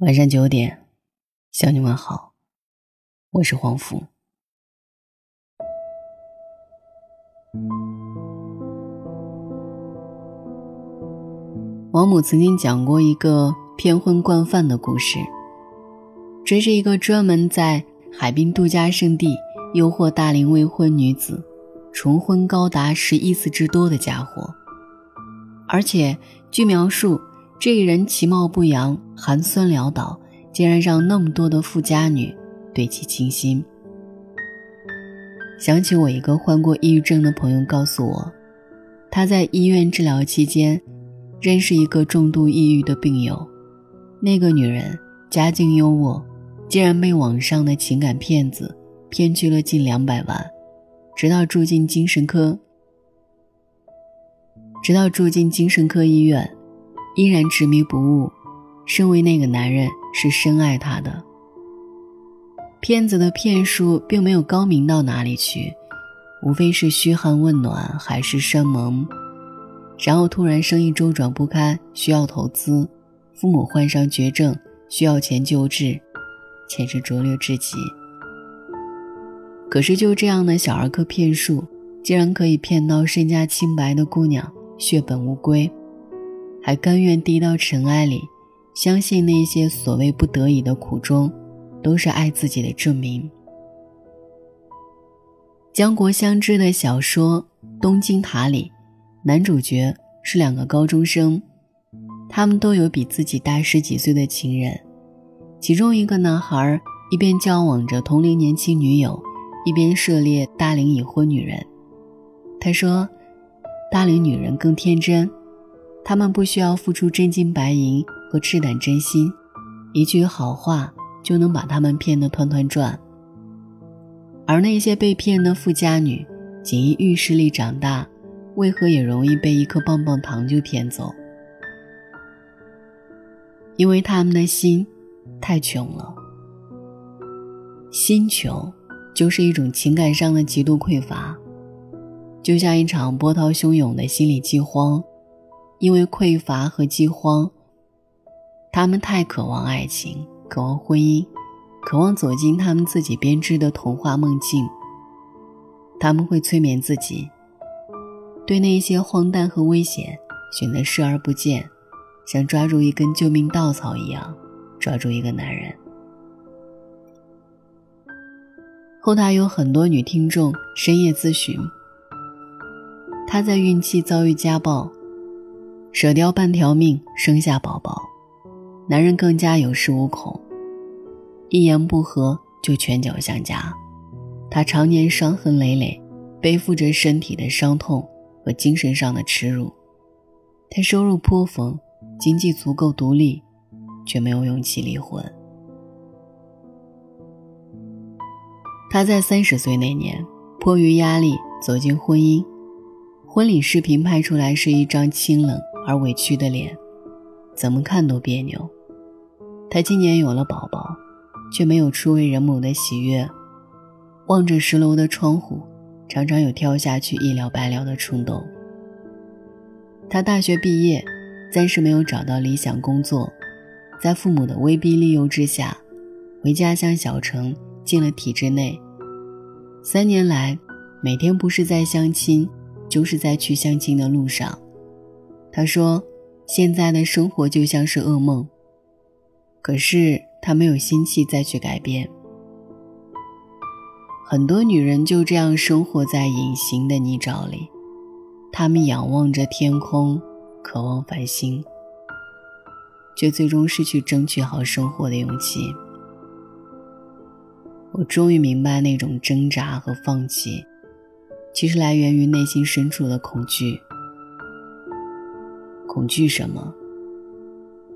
晚上九点，向你问好，我是黄福。王母曾经讲过一个骗婚惯犯的故事。这是一个专门在海滨度假胜地诱惑大龄未婚女子，重婚高达十一次之多的家伙。而且，据描述。这个人其貌不扬，寒酸潦倒，竟然让那么多的富家女对其倾心。想起我一个患过抑郁症的朋友告诉我，他在医院治疗期间认识一个重度抑郁的病友，那个女人家境优渥，竟然被网上的情感骗子骗去了近两百万，直到住进精神科，直到住进精神科医院。依然执迷不悟，身为那个男人是深爱她的。骗子的骗术并没有高明到哪里去，无非是嘘寒问暖、海誓山盟，然后突然生意周转不开，需要投资，父母患上绝症，需要钱救治，简直拙劣至极。可是就这样的小儿科骗术，竟然可以骗到身家清白的姑娘血本无归。还甘愿低到尘埃里，相信那些所谓不得已的苦衷，都是爱自己的证明。江国相知的小说《东京塔》里，男主角是两个高中生，他们都有比自己大十几岁的情人，其中一个男孩一边交往着同龄年轻女友，一边涉猎大龄已婚女人。他说：“大龄女人更天真。”他们不需要付出真金白银和赤胆真心，一句好话就能把他们骗得团团转。而那些被骗的富家女，仅因预示力长大，为何也容易被一颗棒棒糖就骗走？因为他们的心太穷了。心穷，就是一种情感上的极度匮乏，就像一场波涛汹涌的心理饥荒。因为匮乏和饥荒，他们太渴望爱情，渴望婚姻，渴望走进他们自己编织的童话梦境。他们会催眠自己，对那些荒诞和危险选择视而不见，像抓住一根救命稻草一样抓住一个男人。后台有很多女听众深夜咨询，她在孕期遭遇家暴。舍掉半条命生下宝宝，男人更加有恃无恐，一言不合就拳脚相加。他常年伤痕累累，背负着身体的伤痛和精神上的耻辱。他收入颇丰，经济足够独立，却没有勇气离婚。他在三十岁那年，迫于压力走进婚姻，婚礼视频拍出来是一张清冷。而委屈的脸，怎么看都别扭。他今年有了宝宝，却没有初为人母的喜悦。望着十楼的窗户，常常有跳下去一了百了的冲动。他大学毕业，暂时没有找到理想工作，在父母的威逼利诱之下，回家乡小城进了体制内。三年来，每天不是在相亲，就是在去相亲的路上。他说：“现在的生活就像是噩梦。”可是他没有心气再去改变。很多女人就这样生活在隐形的泥沼里，她们仰望着天空，渴望繁星，却最终失去争取好生活的勇气。我终于明白，那种挣扎和放弃，其实来源于内心深处的恐惧。恐惧什么？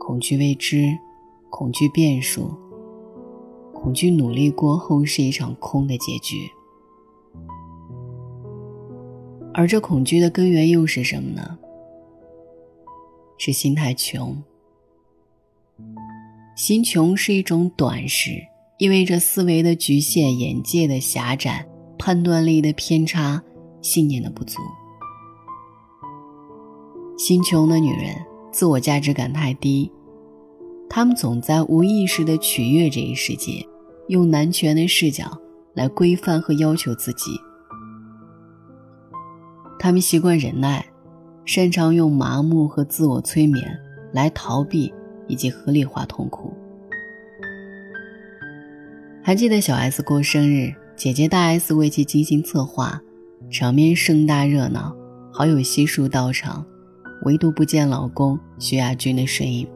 恐惧未知，恐惧变数，恐惧努力过后是一场空的结局。而这恐惧的根源又是什么呢？是心太穷。心穷是一种短视，意味着思维的局限、眼界的狭窄、判断力的偏差、信念的不足。心穷的女人，自我价值感太低，她们总在无意识地取悦这一世界，用男权的视角来规范和要求自己。他们习惯忍耐，擅长用麻木和自我催眠来逃避以及合理化痛苦。还记得小 S 过生日，姐姐大 S 为其精心策划，场面盛大热闹，好友悉数到场，唯独不见老公徐亚军的身影。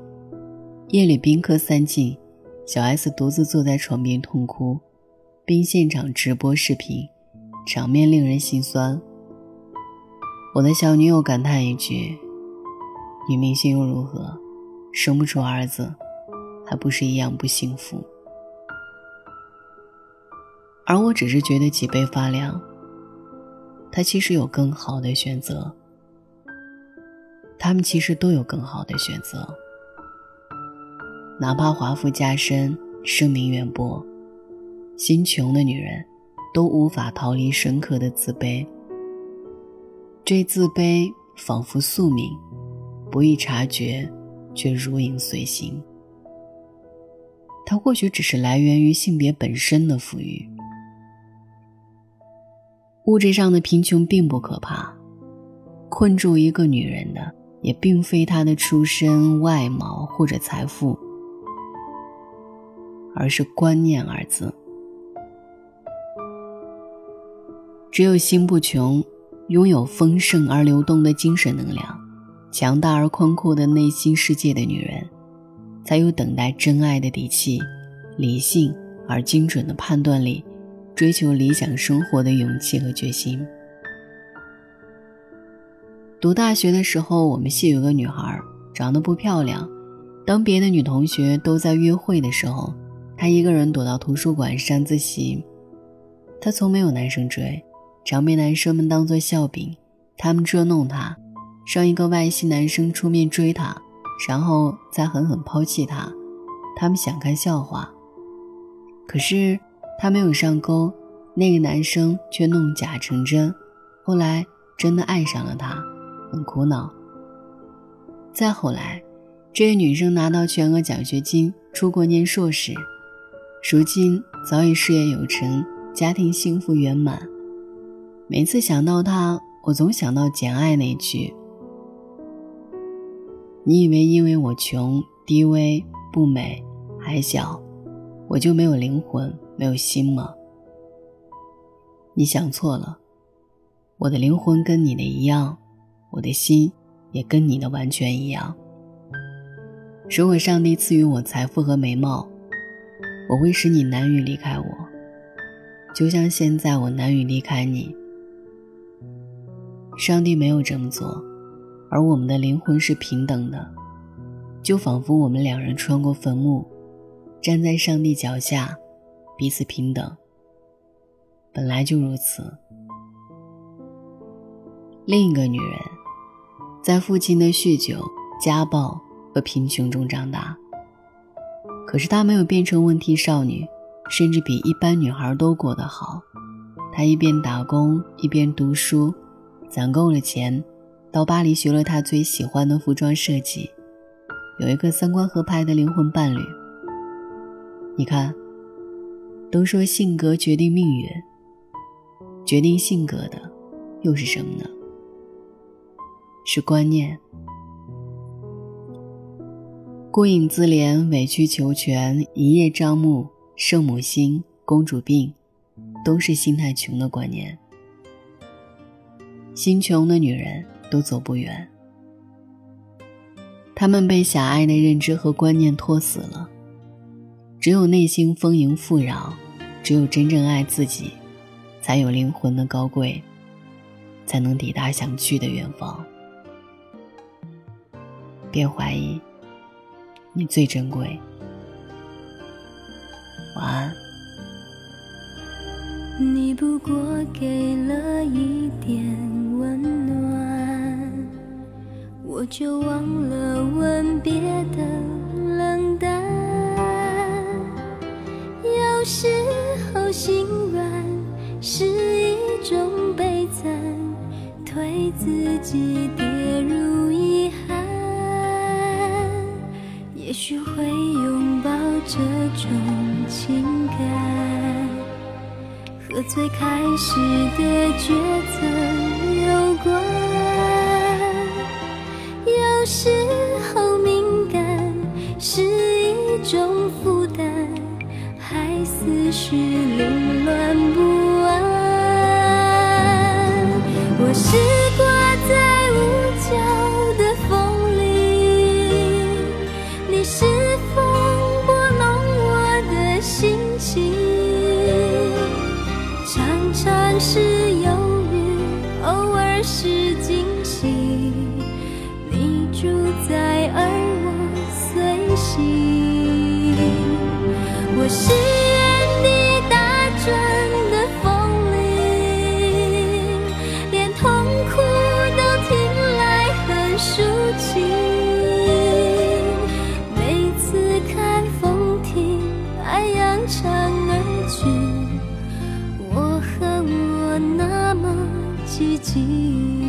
夜里宾客散尽，小 S 独自坐在床边痛哭，并现场直播视频，场面令人心酸。我的小女友感叹一句：“女明星又如何？生不出儿子，还不是一样不幸福？”而我只是觉得脊背发凉。他其实有更好的选择，他们其实都有更好的选择。哪怕华富加身，声名远播，心穷的女人，都无法逃离深刻的自卑。这自卑仿佛宿命，不易察觉，却如影随形。它或许只是来源于性别本身的富裕。物质上的贫穷并不可怕，困住一个女人的也并非她的出身、外貌或者财富，而是“观念”二字。只有心不穷。拥有丰盛而流动的精神能量，强大而宽阔的内心世界的女人，才有等待真爱的底气，理性而精准的判断力，追求理想生活的勇气和决心。读大学的时候，我们系有个女孩，长得不漂亮。当别的女同学都在约会的时候，她一个人躲到图书馆上自习。她从没有男生追。常被男生们当作笑柄，他们捉弄她，让一个外系男生出面追她，然后再狠狠抛弃她。他们想看笑话，可是她没有上钩，那个男生却弄假成真，后来真的爱上了她，很苦恼。再后来，这位女生拿到全额奖学金出国念硕士，如今早已事业有成，家庭幸福圆满。每次想到他，我总想到《简爱》那句：“你以为因为我穷、低微、不美、矮小，我就没有灵魂、没有心吗？”你想错了，我的灵魂跟你的一样，我的心也跟你的完全一样。如果上帝赐予我财富和美貌，我会使你难于离开我，就像现在我难于离开你。上帝没有这么做，而我们的灵魂是平等的，就仿佛我们两人穿过坟墓，站在上帝脚下，彼此平等。本来就如此。另一个女人，在父亲的酗酒、家暴和贫穷中长大，可是她没有变成问题少女，甚至比一般女孩都过得好。她一边打工一边读书。攒够了钱，到巴黎学了他最喜欢的服装设计，有一个三观合拍的灵魂伴侣。你看，都说性格决定命运，决定性格的又是什么呢？是观念。孤影自怜、委曲求全、一叶障目、圣母心、公主病，都是心态穷的观念。心穷的女人都走不远，她们被狭隘的认知和观念拖死了。只有内心丰盈富饶，只有真正爱自己，才有灵魂的高贵，才能抵达想去的远方。别怀疑，你最珍贵。晚安。你不过给了一点。温暖，我就忘了吻别的冷淡。有时候心软是一种悲惨，推自己跌最开始的抉择有关。有时候敏感是一种负担还思绪凌乱不安。我是奇迹。